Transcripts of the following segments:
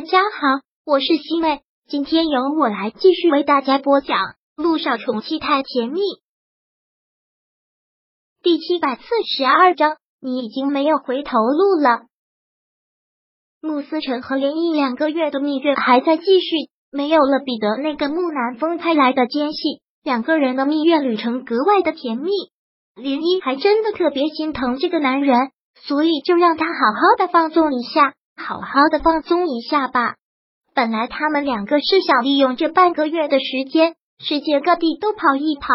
大家好，我是西妹，今天由我来继续为大家播讲《路上宠妻太甜蜜》第七百四十二章。你已经没有回头路了。穆思成和林毅两个月的蜜月还在继续，没有了彼得那个木南风派来的奸细，两个人的蜜月旅程格外的甜蜜。林毅还真的特别心疼这个男人，所以就让他好好的放纵一下。好好的放松一下吧。本来他们两个是想利用这半个月的时间，世界各地都跑一跑，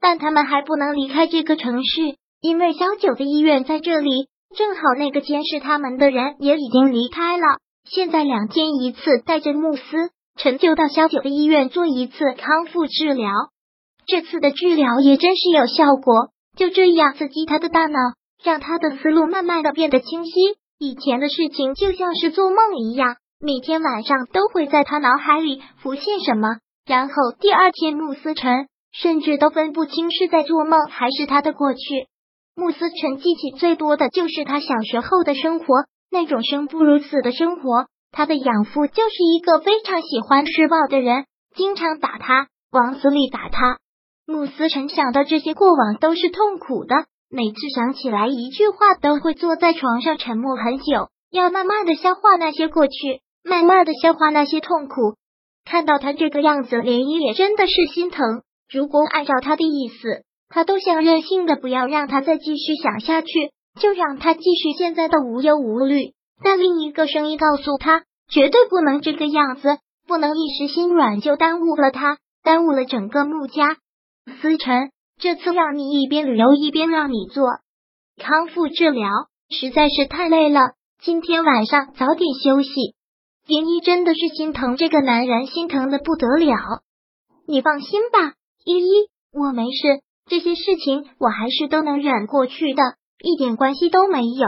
但他们还不能离开这个城市，因为小九的医院在这里。正好那个监视他们的人也已经离开了。现在两天一次，带着慕斯陈就到小九的医院做一次康复治疗。这次的治疗也真是有效果，就这样刺激他的大脑，让他的思路慢慢的变得清晰。以前的事情就像是做梦一样，每天晚上都会在他脑海里浮现什么，然后第二天穆思成甚至都分不清是在做梦还是他的过去。穆思成记起最多的就是他小时候的生活，那种生不如死的生活。他的养父就是一个非常喜欢施暴的人，经常打他，往死里打他。穆思成想到这些过往都是痛苦的。每次想起来一句话，都会坐在床上沉默很久，要慢慢的消化那些过去，慢慢的消化那些痛苦。看到他这个样子，涟漪也真的是心疼。如果按照他的意思，他都想任性的不要让他再继续想下去，就让他继续现在的无忧无虑。但另一个声音告诉他，绝对不能这个样子，不能一时心软就耽误了他，耽误了整个穆家。思辰。这次让你一边旅游一边让你做康复治疗，实在是太累了。今天晚上早点休息。林一真的是心疼这个男人，心疼的不得了。你放心吧，依依，我没事，这些事情我还是都能忍过去的，一点关系都没有。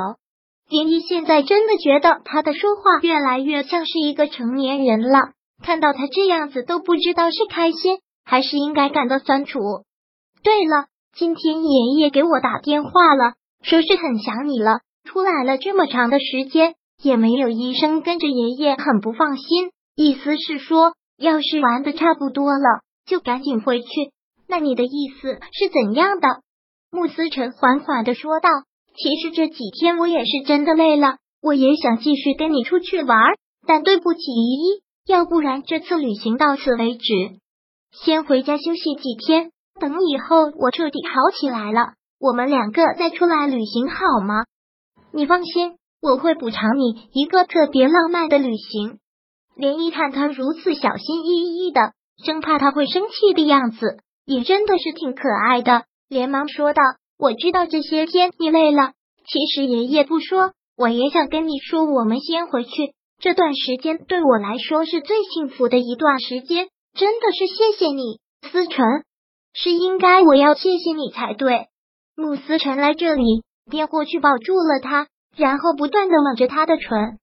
林一现在真的觉得他的说话越来越像是一个成年人了，看到他这样子都不知道是开心还是应该感到酸楚。对了，今天爷爷给我打电话了，说是很想你了。出来了这么长的时间，也没有医生跟着爷爷，很不放心。意思是说，要是玩的差不多了，就赶紧回去。那你的意思是怎样的？穆思成缓缓的说道：“其实这几天我也是真的累了，我也想继续跟你出去玩，但对不起依依，要不然这次旅行到此为止，先回家休息几天。”等以后我彻底好起来了，我们两个再出来旅行好吗？你放心，我会补偿你一个特别浪漫的旅行。连依看他如此小心翼翼的，生怕他会生气的样子，也真的是挺可爱的，连忙说道：“我知道这些天你累了，其实爷爷不说，我也想跟你说，我们先回去。这段时间对我来说是最幸福的一段时间，真的是谢谢你，思成。”是应该我要谢谢你才对。慕思辰来这里，便过去抱住了他，然后不断的吻着他的唇。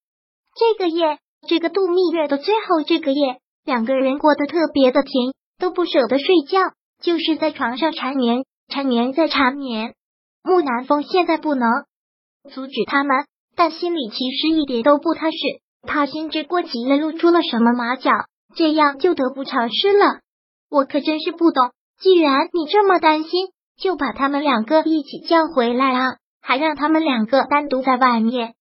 这个夜，这个度蜜月的最后这个夜，两个人过得特别的甜，都不舍得睡觉，就是在床上缠绵，缠绵再缠绵。木南风现在不能阻止他们，但心里其实一点都不踏实，怕心知过急了露出了什么马脚，这样就得不偿失了。我可真是不懂。既然你这么担心，就把他们两个一起叫回来啊！还让他们两个单独在外面。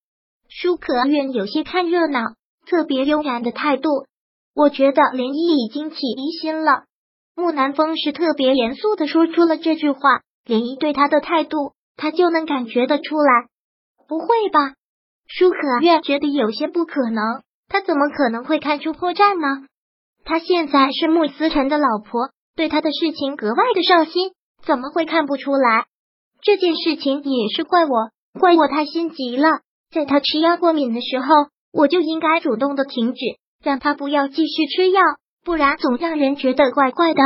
舒可愿有些看热闹，特别悠然的态度。我觉得涟漪已经起疑心了。木南风是特别严肃的说出了这句话，涟漪对他的态度，他就能感觉得出来。不会吧？舒可愿觉得有些不可能，他怎么可能会看出破绽呢？他现在是穆思辰的老婆。对他的事情格外的上心，怎么会看不出来？这件事情也是怪我，怪我太心急了。在他吃药过敏的时候，我就应该主动的停止，让他不要继续吃药，不然总让人觉得怪怪的。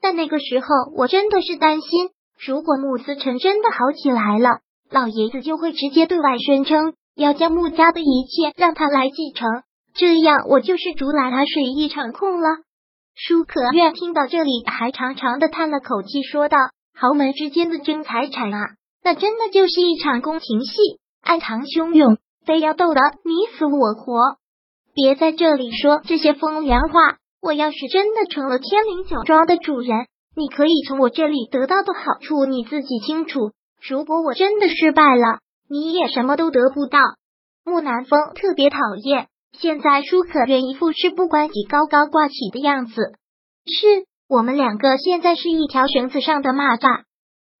但那个时候我真的是担心，如果穆思成真的好起来了，老爷子就会直接对外宣称要将穆家的一切让他来继承，这样我就是竹篮打水一场空了。舒可愿听到这里，还长长的叹了口气，说道：“豪门之间的争财产啊，那真的就是一场宫廷戏，暗藏汹涌，非要斗得你死我活。别在这里说这些风凉话。我要是真的成了天灵酒庄的主人，你可以从我这里得到的好处你自己清楚。如果我真的失败了，你也什么都得不到。木南风特别讨厌，现在舒可愿一副事不关己、高高挂起的样子。是我们两个现在是一条绳子上的蚂蚱，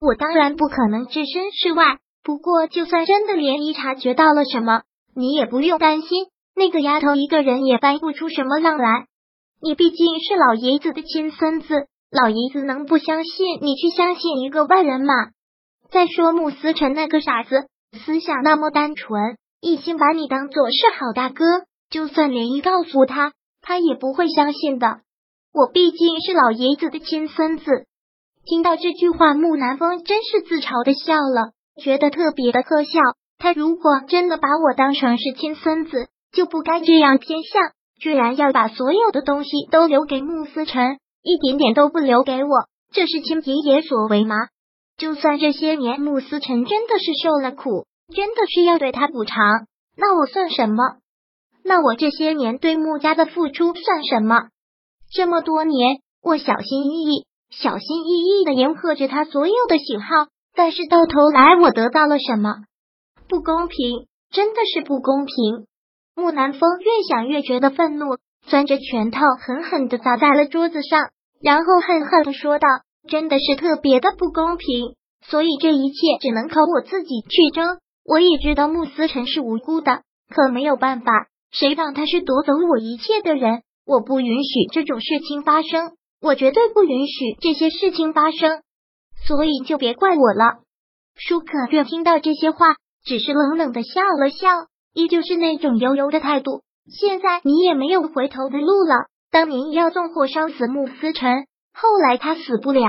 我当然不可能置身事外。不过，就算真的涟漪察觉到了什么，你也不用担心，那个丫头一个人也翻不出什么浪来。你毕竟是老爷子的亲孙子，老爷子能不相信你去相信一个外人吗？再说穆思辰那个傻子，思想那么单纯，一心把你当做是好大哥，就算连漪告诉他，他也不会相信的。我毕竟是老爷子的亲孙子。听到这句话，木南风真是自嘲的笑了，觉得特别的可笑。他如果真的把我当成是亲孙子，就不该这样偏向。居然要把所有的东西都留给穆思辰，一点点都不留给我，这是亲爷爷所为吗？就算这些年穆思辰真的是受了苦，真的需要对他补偿，那我算什么？那我这些年对穆家的付出算什么？这么多年，我小心翼翼、小心翼翼的迎合着他所有的喜好，但是到头来我得到了什么？不公平，真的是不公平！木南风越想越觉得愤怒，攥着拳头狠狠的砸在了桌子上，然后恨恨的说道：“真的是特别的不公平，所以这一切只能靠我自己去争。我也知道穆思辰是无辜的，可没有办法，谁让他是夺走我一切的人？我不允许这种事情发生，我绝对不允许这些事情发生，所以就别怪我了。”舒可月听到这些话，只是冷冷的笑了笑。依旧是那种悠悠的态度。现在你也没有回头的路了。当年要纵火烧死穆思辰，后来他死不了，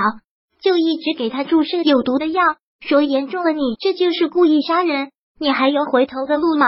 就一直给他注射有毒的药。说严重了，你这就是故意杀人。你还有回头的路吗？